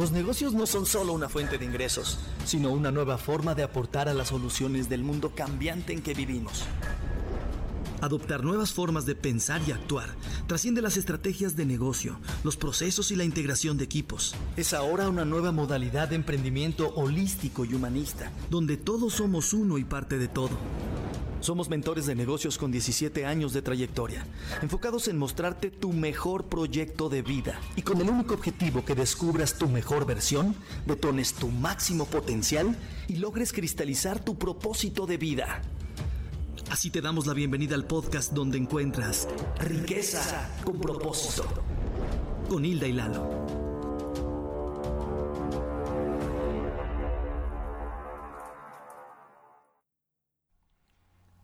Los negocios no son solo una fuente de ingresos, sino una nueva forma de aportar a las soluciones del mundo cambiante en que vivimos. Adoptar nuevas formas de pensar y actuar trasciende las estrategias de negocio, los procesos y la integración de equipos. Es ahora una nueva modalidad de emprendimiento holístico y humanista, donde todos somos uno y parte de todo. Somos mentores de negocios con 17 años de trayectoria, enfocados en mostrarte tu mejor proyecto de vida y con el único objetivo que descubras tu mejor versión, detones tu máximo potencial y logres cristalizar tu propósito de vida. Así te damos la bienvenida al podcast donde encuentras riqueza con propósito. Con Hilda y Lalo.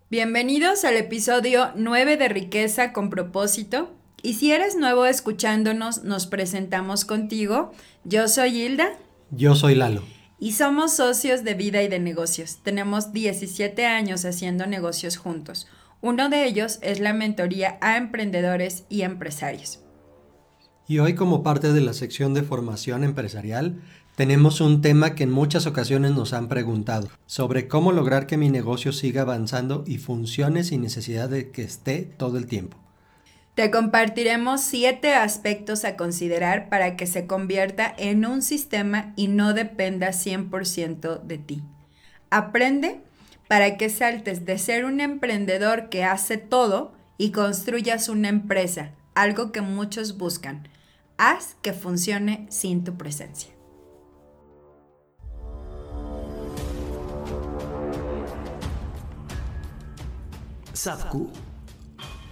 Bienvenidos al episodio 9 de Riqueza con propósito. Y si eres nuevo escuchándonos, nos presentamos contigo. Yo soy Hilda. Yo soy Lalo. Y somos socios de vida y de negocios. Tenemos 17 años haciendo negocios juntos. Uno de ellos es la mentoría a emprendedores y empresarios. Y hoy como parte de la sección de formación empresarial, tenemos un tema que en muchas ocasiones nos han preguntado, sobre cómo lograr que mi negocio siga avanzando y funcione sin necesidad de que esté todo el tiempo. Te compartiremos siete aspectos a considerar para que se convierta en un sistema y no dependa 100% de ti. Aprende para que saltes de ser un emprendedor que hace todo y construyas una empresa, algo que muchos buscan. Haz que funcione sin tu presencia. Sadku,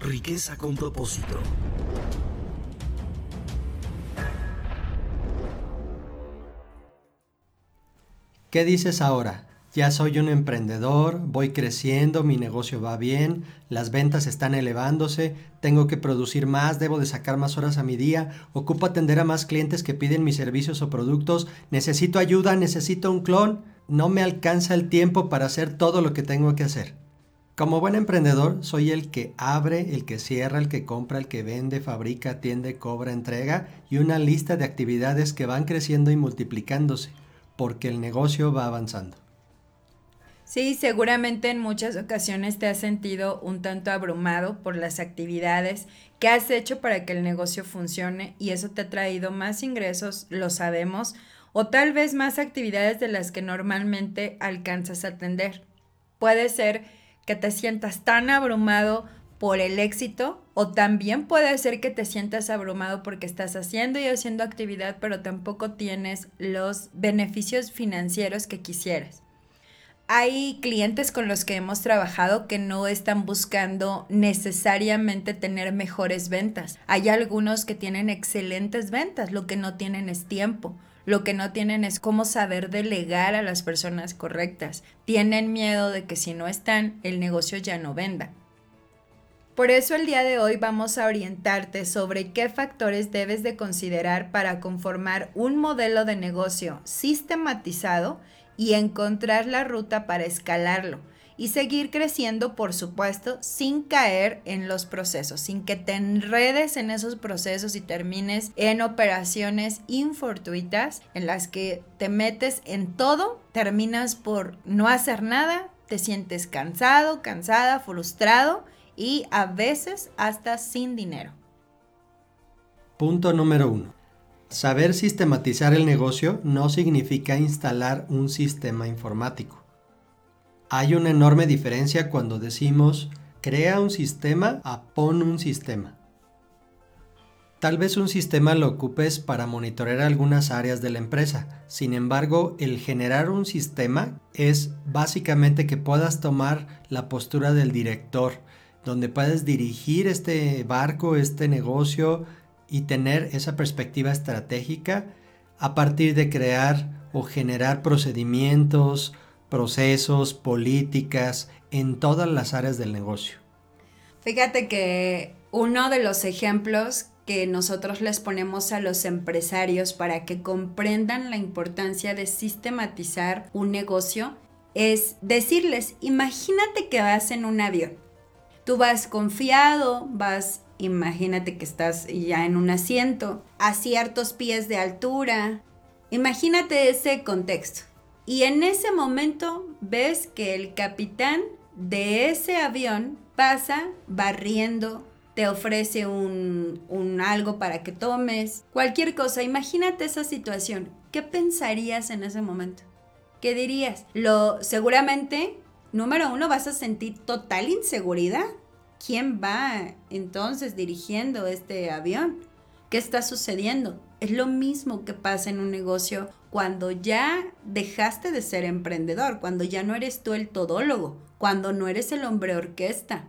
riqueza con propósito. ¿Qué dices ahora? Ya soy un emprendedor, voy creciendo, mi negocio va bien, las ventas están elevándose, tengo que producir más, debo de sacar más horas a mi día, ocupo atender a más clientes que piden mis servicios o productos, necesito ayuda, necesito un clon, no me alcanza el tiempo para hacer todo lo que tengo que hacer. Como buen emprendedor, soy el que abre, el que cierra, el que compra, el que vende, fabrica, atiende, cobra, entrega y una lista de actividades que van creciendo y multiplicándose, porque el negocio va avanzando. Sí, seguramente en muchas ocasiones te has sentido un tanto abrumado por las actividades que has hecho para que el negocio funcione y eso te ha traído más ingresos, lo sabemos, o tal vez más actividades de las que normalmente alcanzas a atender. Puede ser que te sientas tan abrumado por el éxito o también puede ser que te sientas abrumado porque estás haciendo y haciendo actividad pero tampoco tienes los beneficios financieros que quisieras. Hay clientes con los que hemos trabajado que no están buscando necesariamente tener mejores ventas. Hay algunos que tienen excelentes ventas, lo que no tienen es tiempo. Lo que no tienen es cómo saber delegar a las personas correctas. Tienen miedo de que si no están, el negocio ya no venda. Por eso el día de hoy vamos a orientarte sobre qué factores debes de considerar para conformar un modelo de negocio sistematizado y encontrar la ruta para escalarlo y seguir creciendo, por supuesto, sin caer en los procesos, sin que te enredes en esos procesos y termines en operaciones infortuitas en las que te metes en todo, terminas por no hacer nada, te sientes cansado, cansada, frustrado y a veces hasta sin dinero. Punto número uno. Saber sistematizar el negocio no significa instalar un sistema informático. Hay una enorme diferencia cuando decimos crea un sistema a pon un sistema. Tal vez un sistema lo ocupes para monitorear algunas áreas de la empresa. Sin embargo, el generar un sistema es básicamente que puedas tomar la postura del director, donde puedes dirigir este barco, este negocio y tener esa perspectiva estratégica a partir de crear o generar procedimientos, procesos, políticas en todas las áreas del negocio. Fíjate que uno de los ejemplos que nosotros les ponemos a los empresarios para que comprendan la importancia de sistematizar un negocio es decirles, imagínate que vas en un avión. Tú vas confiado, vas, imagínate que estás ya en un asiento, a ciertos pies de altura, Imagínate ese contexto. Y en ese momento ves que el capitán de ese avión pasa barriendo, te ofrece un, algo para que tomes, cualquier cosa. Imagínate esa situación. ¿Qué pensarías en ese momento? ¿Qué dirías? Lo seguramente, número uno, vas a sentir total inseguridad. ¿Quién va entonces dirigiendo este avión? ¿Qué está sucediendo? Es lo mismo que pasa en un negocio cuando ya dejaste de ser emprendedor, cuando ya no eres tú el todólogo, cuando no eres el hombre orquesta,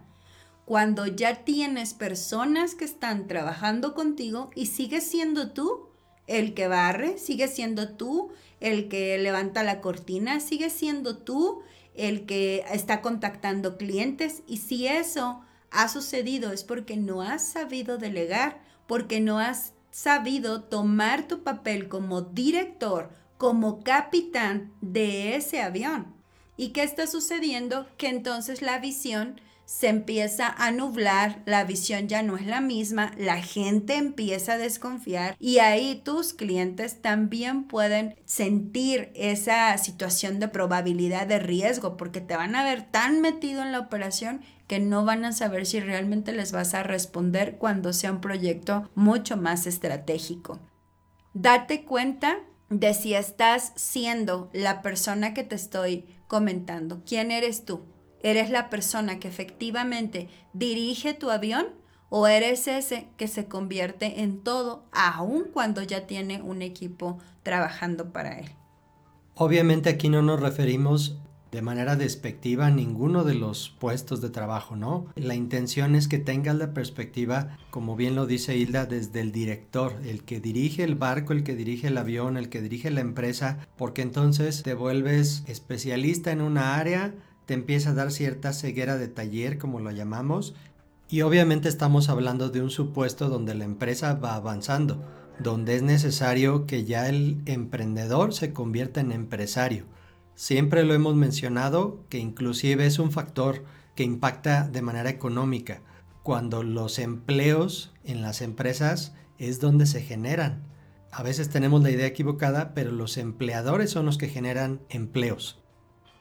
cuando ya tienes personas que están trabajando contigo y sigues siendo tú el que barre, sigues siendo tú el que levanta la cortina, sigues siendo tú el que está contactando clientes. Y si eso ha sucedido es porque no has sabido delegar, porque no has sabido tomar tu papel como director, como capitán de ese avión. ¿Y qué está sucediendo? Que entonces la visión se empieza a nublar, la visión ya no es la misma, la gente empieza a desconfiar y ahí tus clientes también pueden sentir esa situación de probabilidad de riesgo porque te van a ver tan metido en la operación que no van a saber si realmente les vas a responder cuando sea un proyecto mucho más estratégico. Date cuenta de si estás siendo la persona que te estoy comentando. ¿Quién eres tú? ¿Eres la persona que efectivamente dirige tu avión o eres ese que se convierte en todo aun cuando ya tiene un equipo trabajando para él? Obviamente aquí no nos referimos de manera despectiva a ninguno de los puestos de trabajo, ¿no? La intención es que tengas la perspectiva, como bien lo dice Hilda, desde el director, el que dirige el barco, el que dirige el avión, el que dirige la empresa, porque entonces te vuelves especialista en una área, te empieza a dar cierta ceguera de taller, como lo llamamos, y obviamente estamos hablando de un supuesto donde la empresa va avanzando, donde es necesario que ya el emprendedor se convierta en empresario. Siempre lo hemos mencionado que inclusive es un factor que impacta de manera económica, cuando los empleos en las empresas es donde se generan. A veces tenemos la idea equivocada, pero los empleadores son los que generan empleos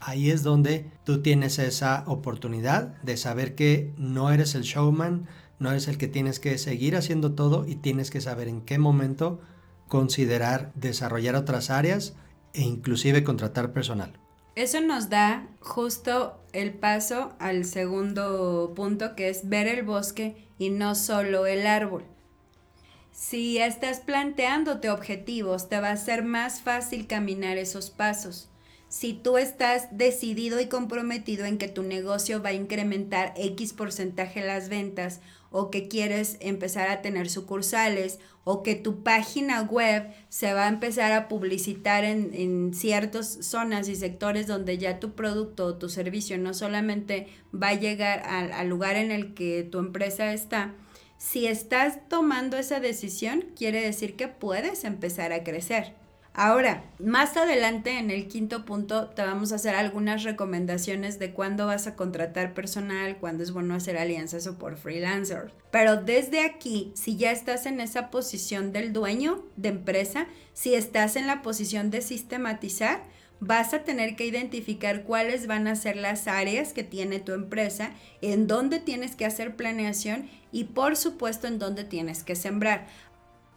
ahí es donde tú tienes esa oportunidad de saber que no eres el showman, no eres el que tienes que seguir haciendo todo y tienes que saber en qué momento considerar desarrollar otras áreas e inclusive contratar personal. Eso nos da justo el paso al segundo punto que es ver el bosque y no solo el árbol. Si estás planteándote objetivos, te va a ser más fácil caminar esos pasos si tú estás decidido y comprometido en que tu negocio va a incrementar X porcentaje las ventas o que quieres empezar a tener sucursales o que tu página web se va a empezar a publicitar en, ciertas zonas y sectores donde ya tu producto o tu servicio no solamente va a llegar al lugar en el que tu empresa está, si estás tomando esa decisión, quiere decir que puedes empezar a crecer. Ahora, más adelante en el quinto punto te vamos a hacer algunas recomendaciones de cuándo vas a contratar personal, cuándo es bueno hacer alianzas o por freelancers. Pero desde aquí, si ya estás en esa posición del dueño de empresa, si estás en la posición de sistematizar, vas a tener que identificar cuáles van a ser las áreas que tiene tu empresa, en dónde tienes que hacer planeación y por supuesto en dónde tienes que sembrar.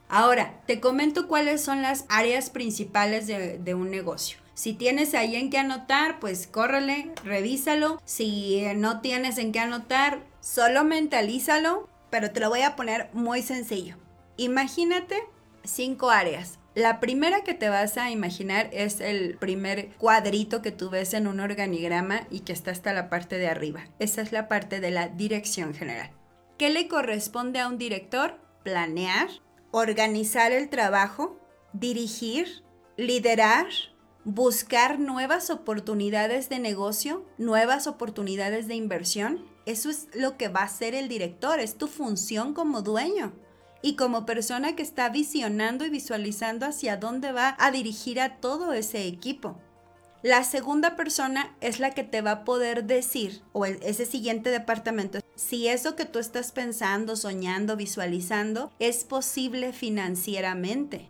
Ahora, te comento cuáles son las áreas principales de, un negocio. Si tienes ahí en qué anotar, pues córrele, revísalo. Si no tienes en qué anotar, solo mentalízalo, pero te lo voy a poner muy sencillo. Imagínate cinco áreas. La primera que te vas a imaginar es el primer cuadrito que tú ves en un organigrama y que está hasta la parte de arriba. Esa es la parte de la dirección general. ¿Qué le corresponde a un director? Planear, organizar el trabajo, dirigir, liderar, buscar nuevas oportunidades de negocio, nuevas oportunidades de inversión. Eso es lo que va a hacer el director, es tu función como dueño y como persona que está visionando y visualizando hacia dónde va a dirigir a todo ese equipo. La segunda persona es la que te va a poder decir, o ese siguiente departamento, si eso que tú estás pensando, soñando, visualizando, es posible financieramente.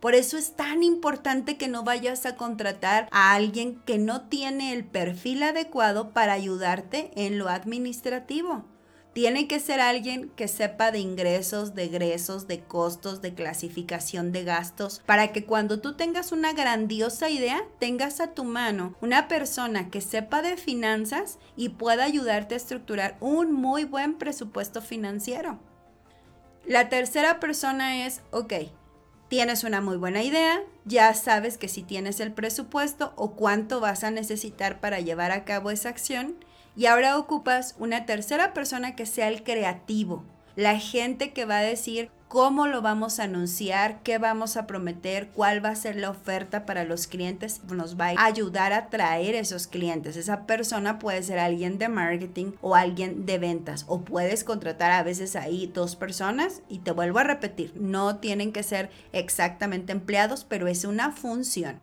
Por eso es tan importante que no vayas a contratar a alguien que no tiene el perfil adecuado para ayudarte en lo administrativo. Tiene que ser alguien que sepa de ingresos, de egresos, de costos, de clasificación de gastos, para que cuando tú tengas una grandiosa idea, tengas a tu mano una persona que sepa de finanzas y pueda ayudarte a estructurar un muy buen presupuesto financiero. La tercera persona es, ok, tienes una muy buena idea, ya sabes que si tienes el presupuesto o cuánto vas a necesitar para llevar a cabo esa acción, y ahora ocupas una tercera persona que sea el creativo, la gente que va a decir cómo lo vamos a anunciar, qué vamos a prometer, cuál va a ser la oferta para los clientes, nos va a ayudar a traer esos clientes. Esa persona puede ser alguien de marketing o alguien de ventas o puedes contratar a veces ahí dos personas y te vuelvo a repetir, no tienen que ser exactamente empleados, pero es una función.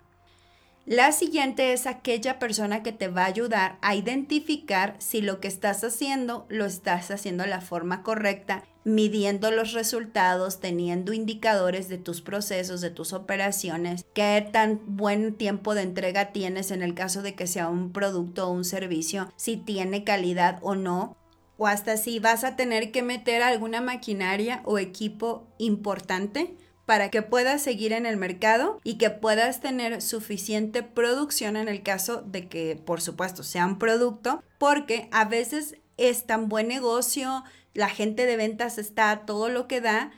La siguiente es aquella persona que te va a ayudar a identificar si lo que estás haciendo lo estás haciendo de la forma correcta, midiendo los resultados, teniendo indicadores de tus procesos, de tus operaciones, qué tan buen tiempo de entrega tienes en el caso de que sea un producto o un servicio, si tiene calidad o no, o hasta si vas a tener que meter alguna maquinaria o equipo importante para que puedas seguir en el mercado y que puedas tener suficiente producción en el caso de que, por supuesto, sea un producto, porque a veces es tan buen negocio, la gente de ventas está todo lo que da,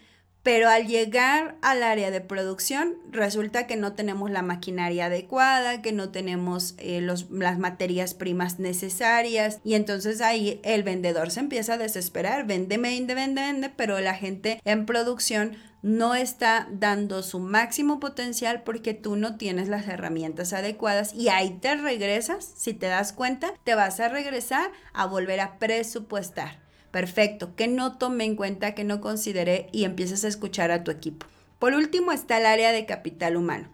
pero al llegar al área de producción resulta que no tenemos la maquinaria adecuada, que no tenemos eh, las materias primas necesarias. Y entonces ahí el vendedor se empieza a desesperar, vende, vende, vende, vende, pero la gente en producción no está dando su máximo potencial porque tú no tienes las herramientas adecuadas. Y ahí te regresas, si te das cuenta, te vas a regresar a volver a presupuestar. Perfecto, que no tomé en cuenta, que no consideré y empiezas a escuchar a tu equipo. Por último está el área de capital humano.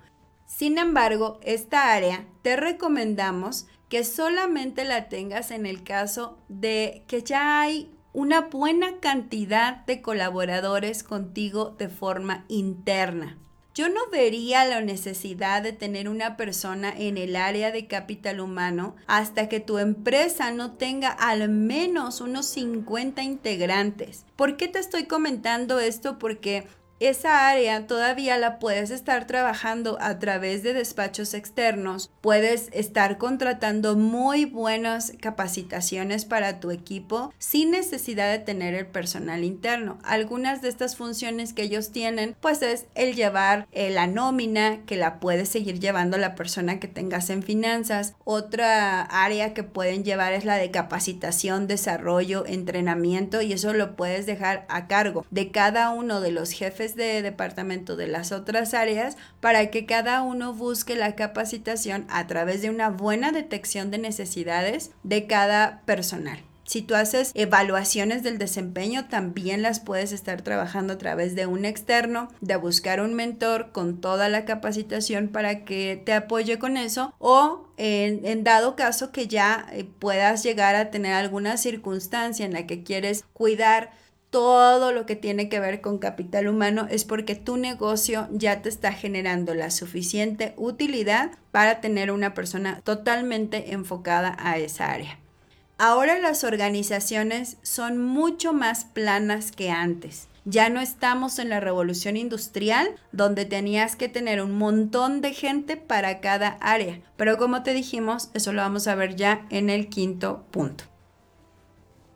Sin embargo, esta área te recomendamos que solamente la tengas en el caso de que ya hay una buena cantidad de colaboradores contigo de forma interna. Yo no vería la necesidad de tener una persona en el área de capital humano hasta que tu empresa no tenga al menos unos 50 integrantes. ¿Por qué te estoy comentando esto? Porque esa área todavía la puedes estar trabajando a través de despachos externos, puedes estar contratando muy buenas capacitaciones para tu equipo sin necesidad de tener el personal interno. Algunas de estas funciones que ellos tienen pues es el llevar eh, la nómina que la puedes seguir llevando la persona que tengas en finanzas. Otra área que pueden llevar es la de capacitación, desarrollo, entrenamiento y eso lo puedes dejar a cargo de cada uno de los jefes de departamento de las otras áreas para que cada uno busque la capacitación a través de una buena detección de necesidades de cada personal. Si tú haces evaluaciones del desempeño, también las puedes estar trabajando a través de un externo, de buscar un mentor con toda la capacitación para que te apoye con eso o en, dado caso que ya eh, puedas llegar a tener alguna circunstancia en la que quieres cuidar todo lo que tiene que ver con capital humano es porque tu negocio ya te está generando la suficiente utilidad para tener una persona totalmente enfocada a esa área. Ahora las organizaciones son mucho más planas que antes. Ya no estamos en la revolución industrial donde tenías que tener un montón de gente para cada área. Pero como te dijimos, eso lo vamos a ver ya en el quinto punto.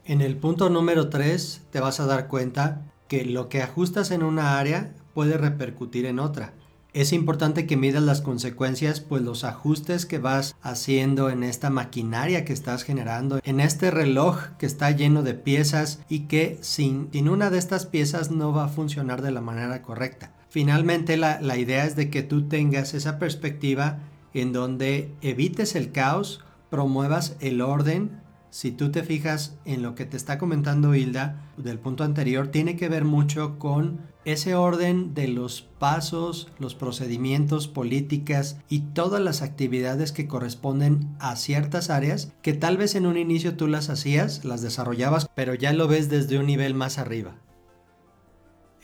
En el punto número 3 te vas a dar cuenta que lo que ajustas en una área puede repercutir en otra. Es importante que midas las consecuencias, pues los ajustes que vas haciendo en esta maquinaria que estás generando, en este reloj que está lleno de piezas y que sin, una de estas piezas no va a funcionar de la manera correcta. Finalmente la, la idea es de que tú tengas esa perspectiva en donde evites el caos, promuevas el orden si tú te fijas en lo que te está comentando Hilda del punto anterior, tiene que ver mucho con ese orden de los pasos, los procedimientos, políticas y todas las actividades que corresponden a ciertas áreas que tal vez en un inicio tú las hacías, las desarrollabas, pero ya lo ves desde un nivel más arriba.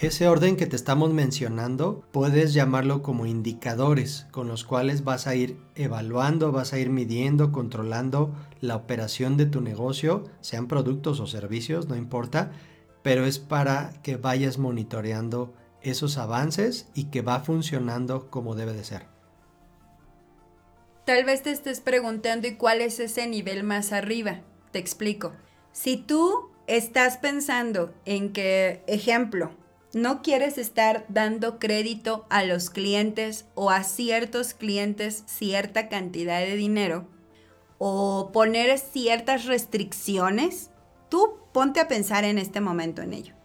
Ese orden que te estamos mencionando puedes llamarlo como indicadores con los cuales vas a ir evaluando, vas a ir midiendo, controlando la operación de tu negocio, sean productos o servicios, no importa, pero es para que vayas monitoreando esos avances y que va funcionando como debe de ser. Tal vez te estés preguntando y cuál es ese nivel más arriba. Te explico. Si tú estás pensando en que, ejemplo, no quieres estar dando crédito a los clientes o a ciertos clientes cierta cantidad de dinero o poner ciertas restricciones, tú ponte a pensar en este momento en ello.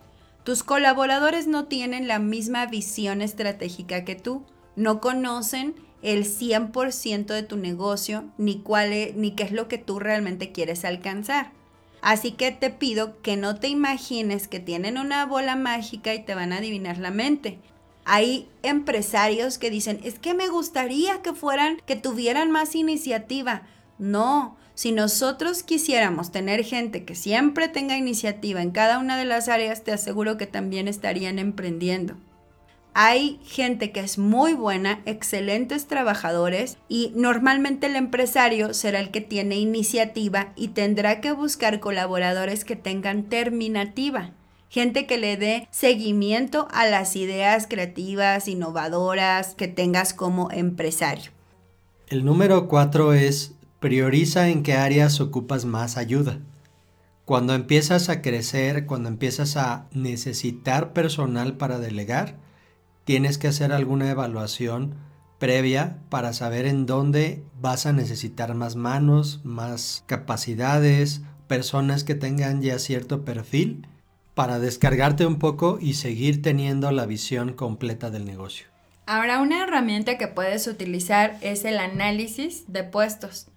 Tus colaboradores no tienen la misma visión estratégica que tú, no conocen el 100% de tu negocio ni cuál es, ni qué es lo que tú realmente quieres alcanzar. Así que te pido que no te imagines que tienen una bola mágica y te van a adivinar la mente. Hay empresarios que dicen, es que me gustaría que fueran, que tuvieran más iniciativa. No, si nosotros quisiéramos tener gente que siempre tenga iniciativa en cada una de las áreas, te aseguro que también estarían emprendiendo. Hay gente que es muy buena, excelentes trabajadores y normalmente el empresario será el que tiene iniciativa y tendrá que buscar colaboradores que tengan terminativa. Gente que le dé seguimiento a las ideas creativas, innovadoras que tengas como empresario. El número cuatro es prioriza en qué áreas ocupas más ayuda. Cuando empiezas a crecer, cuando empiezas a necesitar personal para delegar, tienes que hacer alguna evaluación previa para saber en dónde vas a necesitar más manos, más capacidades, personas que tengan ya cierto perfil para descargarte un poco y seguir teniendo la visión completa del negocio. Ahora, una herramienta que puedes utilizar es el análisis de puestos.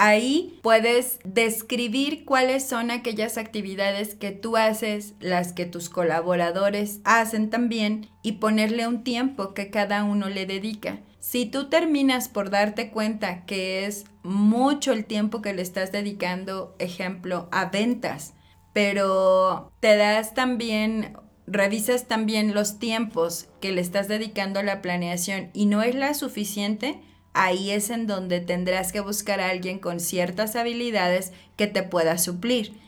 Ahí puedes describir cuáles son aquellas actividades que tú haces, las que tus colaboradores hacen también y ponerle un tiempo que cada uno le dedica. Si tú terminas por darte cuenta que es mucho el tiempo que le estás dedicando, ejemplo, a ventas, pero te das también revisas también los tiempos que le estás dedicando a la planeación y no es la suficiente, ahí es en donde tendrás que buscar a alguien con ciertas habilidades que te pueda suplir.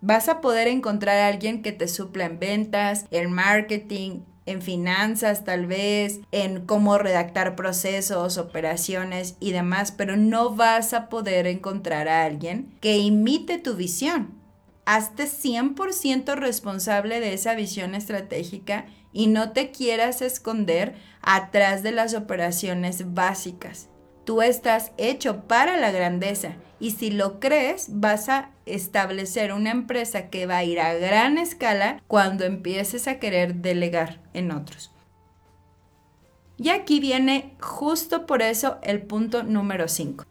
Vas a poder encontrar a alguien que te supla en ventas, en marketing, en finanzas tal vez, en cómo redactar procesos, operaciones y demás, pero no vas a poder encontrar a alguien que imite tu visión. Hazte 100% responsable de esa visión estratégica y no te quieras esconder atrás de las operaciones básicas. Tú estás hecho para la grandeza y si lo crees vas a establecer una empresa que va a ir a gran escala cuando empieces a querer delegar en otros. Y aquí viene justo por eso el punto número 5.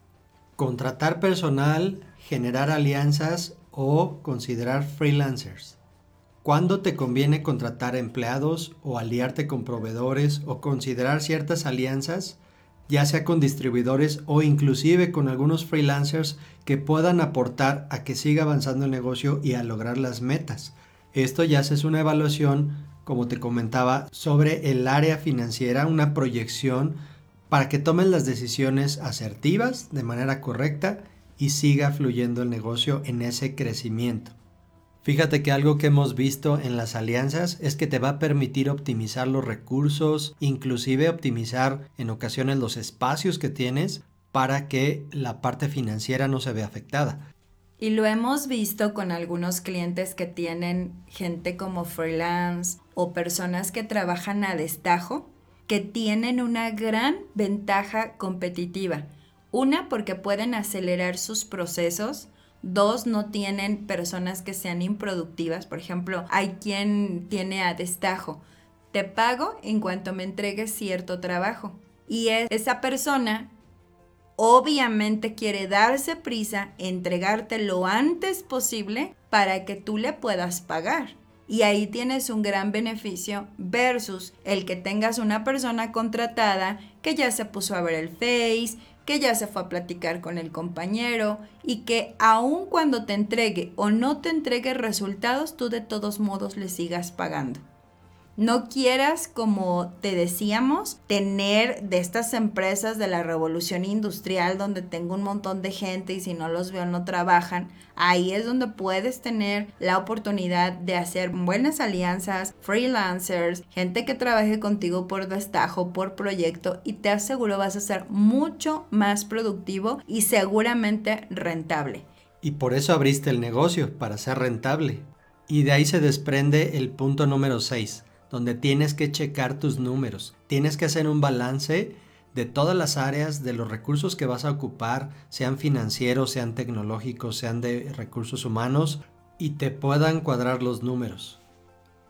Contratar personal, generar alianzas o considerar freelancers. ¿Cuándo te conviene contratar empleados o aliarte con proveedores o considerar ciertas alianzas? Ya sea con distribuidores o inclusive con algunos freelancers que puedan aportar a que siga avanzando el negocio y a lograr las metas. Esto ya es una evaluación, como te comentaba, sobre el área financiera, una proyección para que tomen las decisiones asertivas de manera correcta y siga fluyendo el negocio en ese crecimiento. Fíjate que algo que hemos visto en las alianzas es que te va a permitir optimizar los recursos, inclusive optimizar en ocasiones los espacios que tienes para que la parte financiera no se vea afectada. Y lo hemos visto con algunos clientes que tienen gente como freelance o personas que trabajan a destajo, que tienen una gran ventaja competitiva. Una porque pueden acelerar sus procesos, Dos, no tienen personas que sean improductivas. Por ejemplo, hay quien tiene a destajo. Te pago en cuanto me entregues cierto trabajo. Y esa persona obviamente quiere darse prisa, entregarte lo antes posible para que tú le puedas pagar. Y ahí tienes un gran beneficio versus el que tengas una persona contratada que ya se puso a ver el Face, que ya se fue a platicar con el compañero y que aun cuando te entregue o no te entregue resultados, tú de todos modos le sigas pagando. No quieras, como te decíamos, tener de estas empresas de la revolución industrial donde tengo un montón de gente y si no los veo no trabajan. Ahí es donde puedes tener la oportunidad de hacer buenas alianzas, freelancers, gente que trabaje contigo por destajo, por proyecto y te aseguro vas a ser mucho más productivo y seguramente rentable. Y por eso abriste el negocio, para ser rentable. Y de ahí se desprende el punto número 6 donde tienes que checar tus números. Tienes que hacer un balance de todas las áreas, de los recursos que vas a ocupar, sean financieros, sean tecnológicos, sean de recursos humanos, y te puedan cuadrar los números.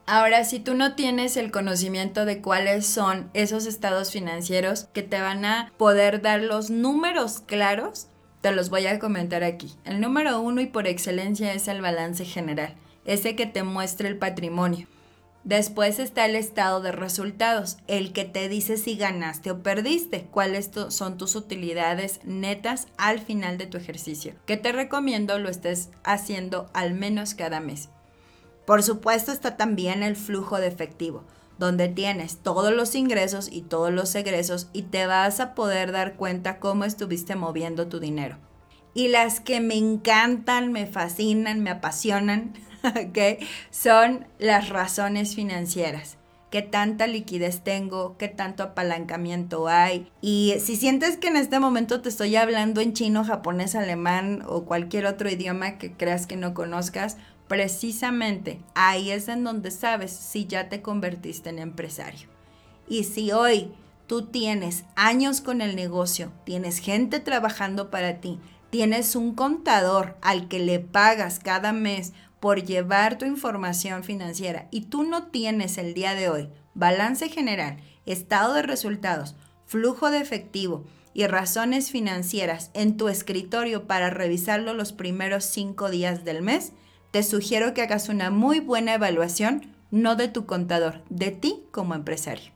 Ahora, si tú no tienes el conocimiento de cuáles son esos estados financieros que te van a poder dar los números claros, te los voy a comentar aquí. El número uno y por excelencia es el balance general, ese que te muestra el patrimonio. Después está el estado de resultados, el que te dice si ganaste o perdiste, cuáles son tus utilidades netas al final de tu ejercicio, que te recomiendo lo estés haciendo al menos cada mes. Por supuesto está también el flujo de efectivo, donde tienes todos los ingresos y todos los egresos y te vas a poder dar cuenta cómo estuviste moviendo tu dinero. Y las que me encantan, me fascinan, me apasionan, ¿ok? Son las razones financieras. ¿Qué tanta liquidez tengo? ¿Qué tanto apalancamiento hay? Y si sientes que en este momento te estoy hablando en chino, japonés, alemán o cualquier otro idioma que creas que no conozcas, precisamente ahí es en donde sabes si ya te convertiste en empresario. Y si hoy tú tienes años con el negocio, tienes gente trabajando para ti, tienes un contador al que le pagas cada mes por llevar tu información financiera y tú no tienes el día de hoy balance general, estado de resultados, flujo de efectivo y razones financieras en tu escritorio para revisarlo los primeros cinco días del mes, te sugiero que hagas una muy buena evaluación, no de tu contador, de ti como empresario.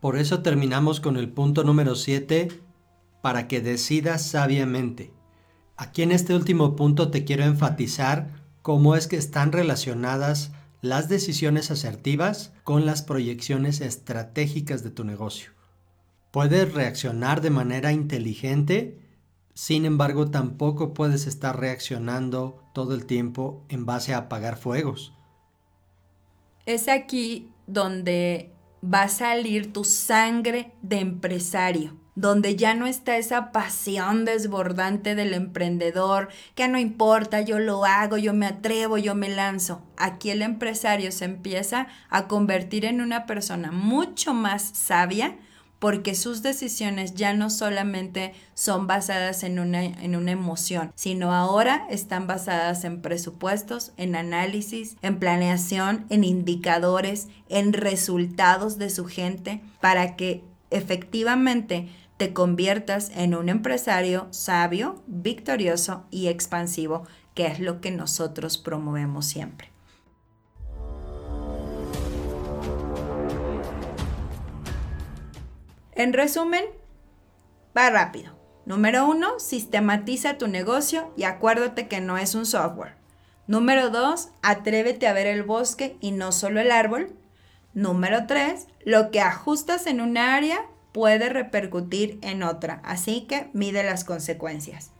Por eso terminamos con el punto número 7, para que decidas sabiamente. Aquí en este último punto te quiero enfatizar cómo es que están relacionadas las decisiones asertivas con las proyecciones estratégicas de tu negocio. Puedes reaccionar de manera inteligente, sin embargo tampoco puedes estar reaccionando todo el tiempo en base a apagar fuegos. Es aquí donde va a salir tu sangre de empresario donde ya no está esa pasión desbordante del emprendedor, que no importa, yo lo hago, yo me atrevo, yo me lanzo. Aquí el empresario se empieza a convertir en una persona mucho más sabia porque sus decisiones ya no solamente son basadas en una, en una emoción, sino ahora están basadas en presupuestos, en análisis, en planeación, en indicadores, en resultados de su gente, para que efectivamente te conviertas en un empresario sabio, victorioso y expansivo, que es lo que nosotros promovemos siempre. En resumen, va rápido. Número uno, sistematiza tu negocio y acuérdate que no es un software. Número dos, atrévete a ver el bosque y no solo el árbol. Número tres, lo que ajustas en un área puede repercutir en otra, así que mide las consecuencias.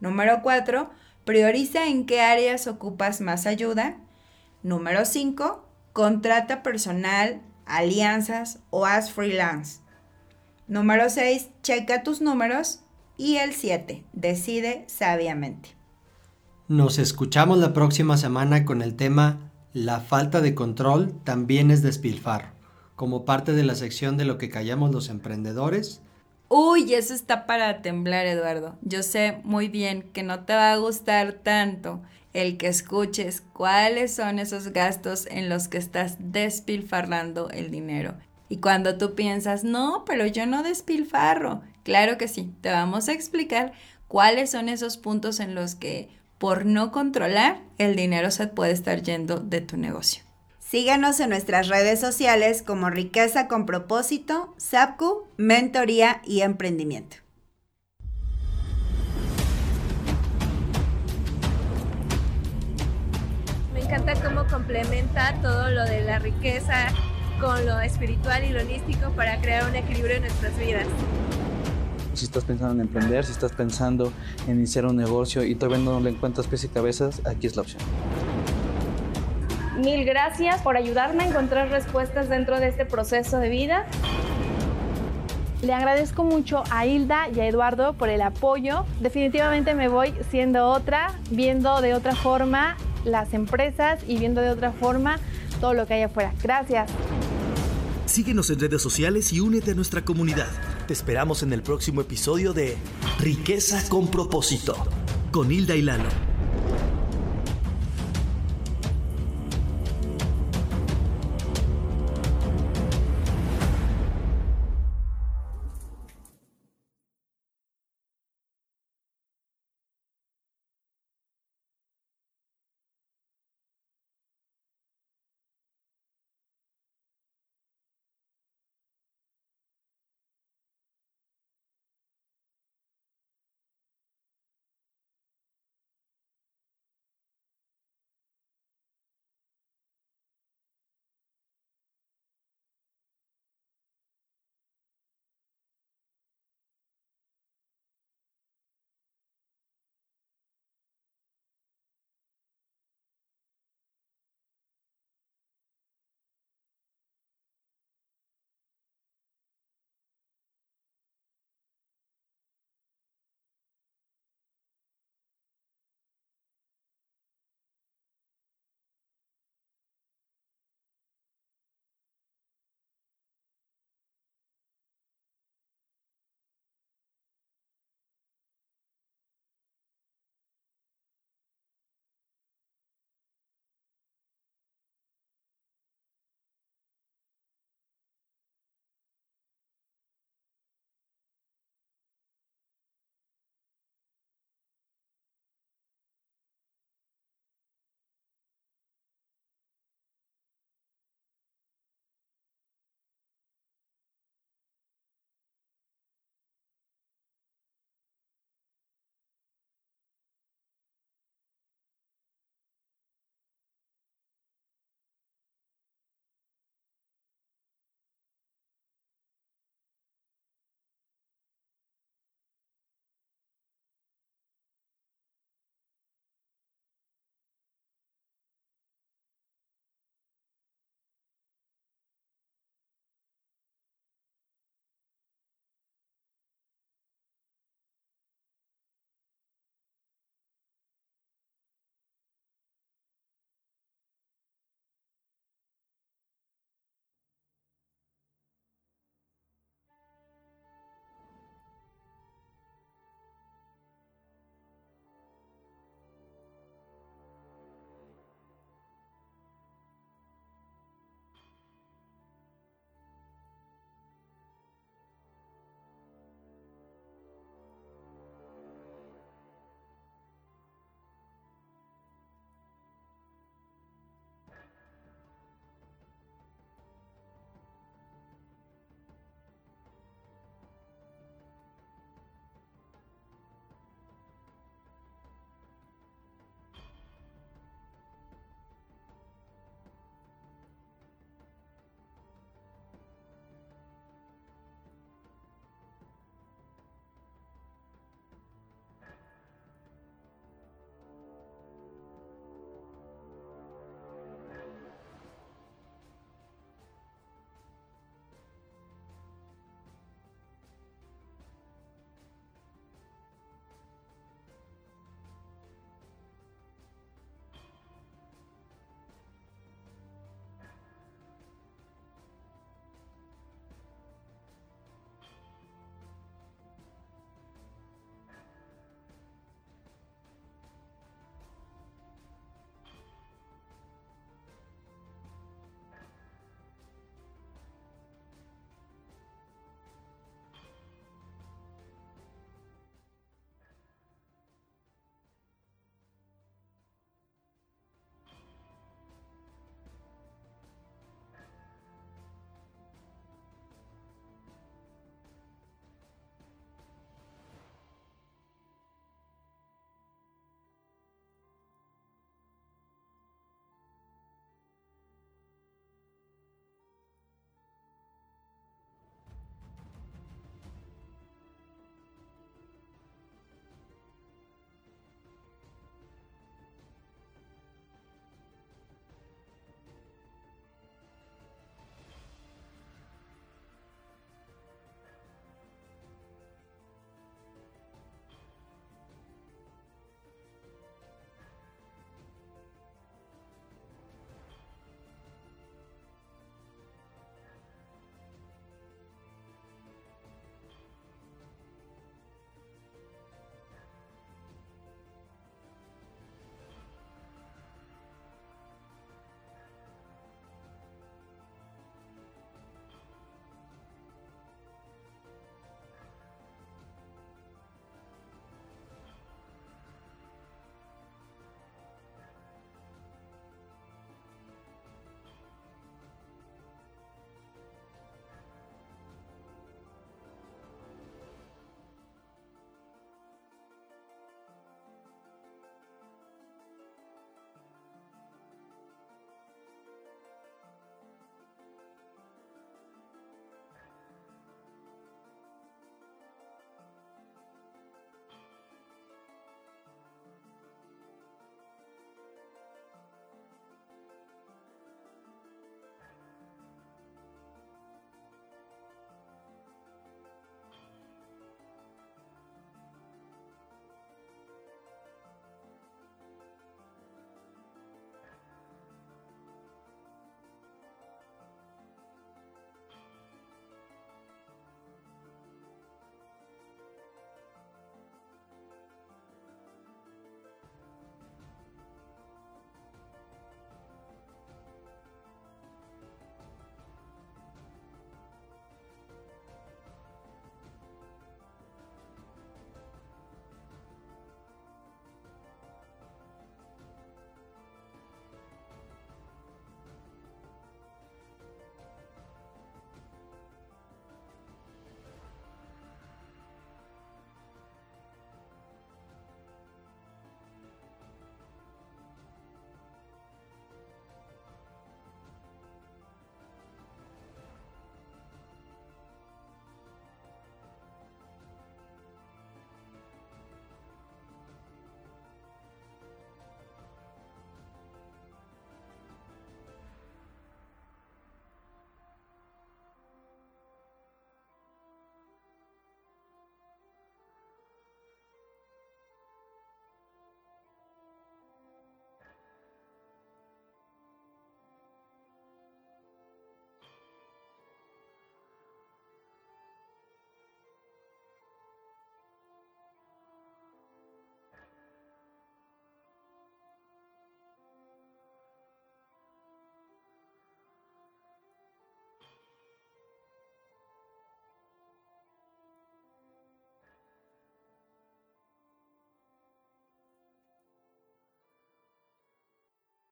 Número 4. Prioriza en qué áreas ocupas más ayuda. Número 5. Contrata personal, alianzas o haz freelance. Número 6. Checa tus números. Y el 7. Decide sabiamente. Nos escuchamos la próxima semana con el tema La falta de control también es despilfarro como parte de la sección de lo que callamos los emprendedores. Uy, eso está para temblar, Eduardo. Yo sé muy bien que no te va a gustar tanto el que escuches cuáles son esos gastos en los que estás despilfarrando el dinero. Y cuando tú piensas, no, pero yo no despilfarro. Claro que sí, te vamos a explicar cuáles son esos puntos en los que por no controlar el dinero se puede estar yendo de tu negocio. Síguenos en nuestras redes sociales como Riqueza con Propósito, SAPCU, Mentoría y Emprendimiento. Me encanta cómo complementa todo lo de la riqueza con lo espiritual y lo holístico para crear un equilibrio en nuestras vidas. Si estás pensando en emprender, si estás pensando en iniciar un negocio y todavía no le encuentras pies y cabezas, aquí es la opción. Mil gracias por ayudarme a encontrar respuestas dentro de este proceso de vida. Le agradezco mucho a Hilda y a Eduardo por el apoyo. Definitivamente me voy siendo otra, viendo de otra forma las empresas y viendo de otra forma todo lo que hay afuera. Gracias. Síguenos en redes sociales y únete a nuestra comunidad. Te esperamos en el próximo episodio de Riqueza con propósito, con Hilda y Lalo.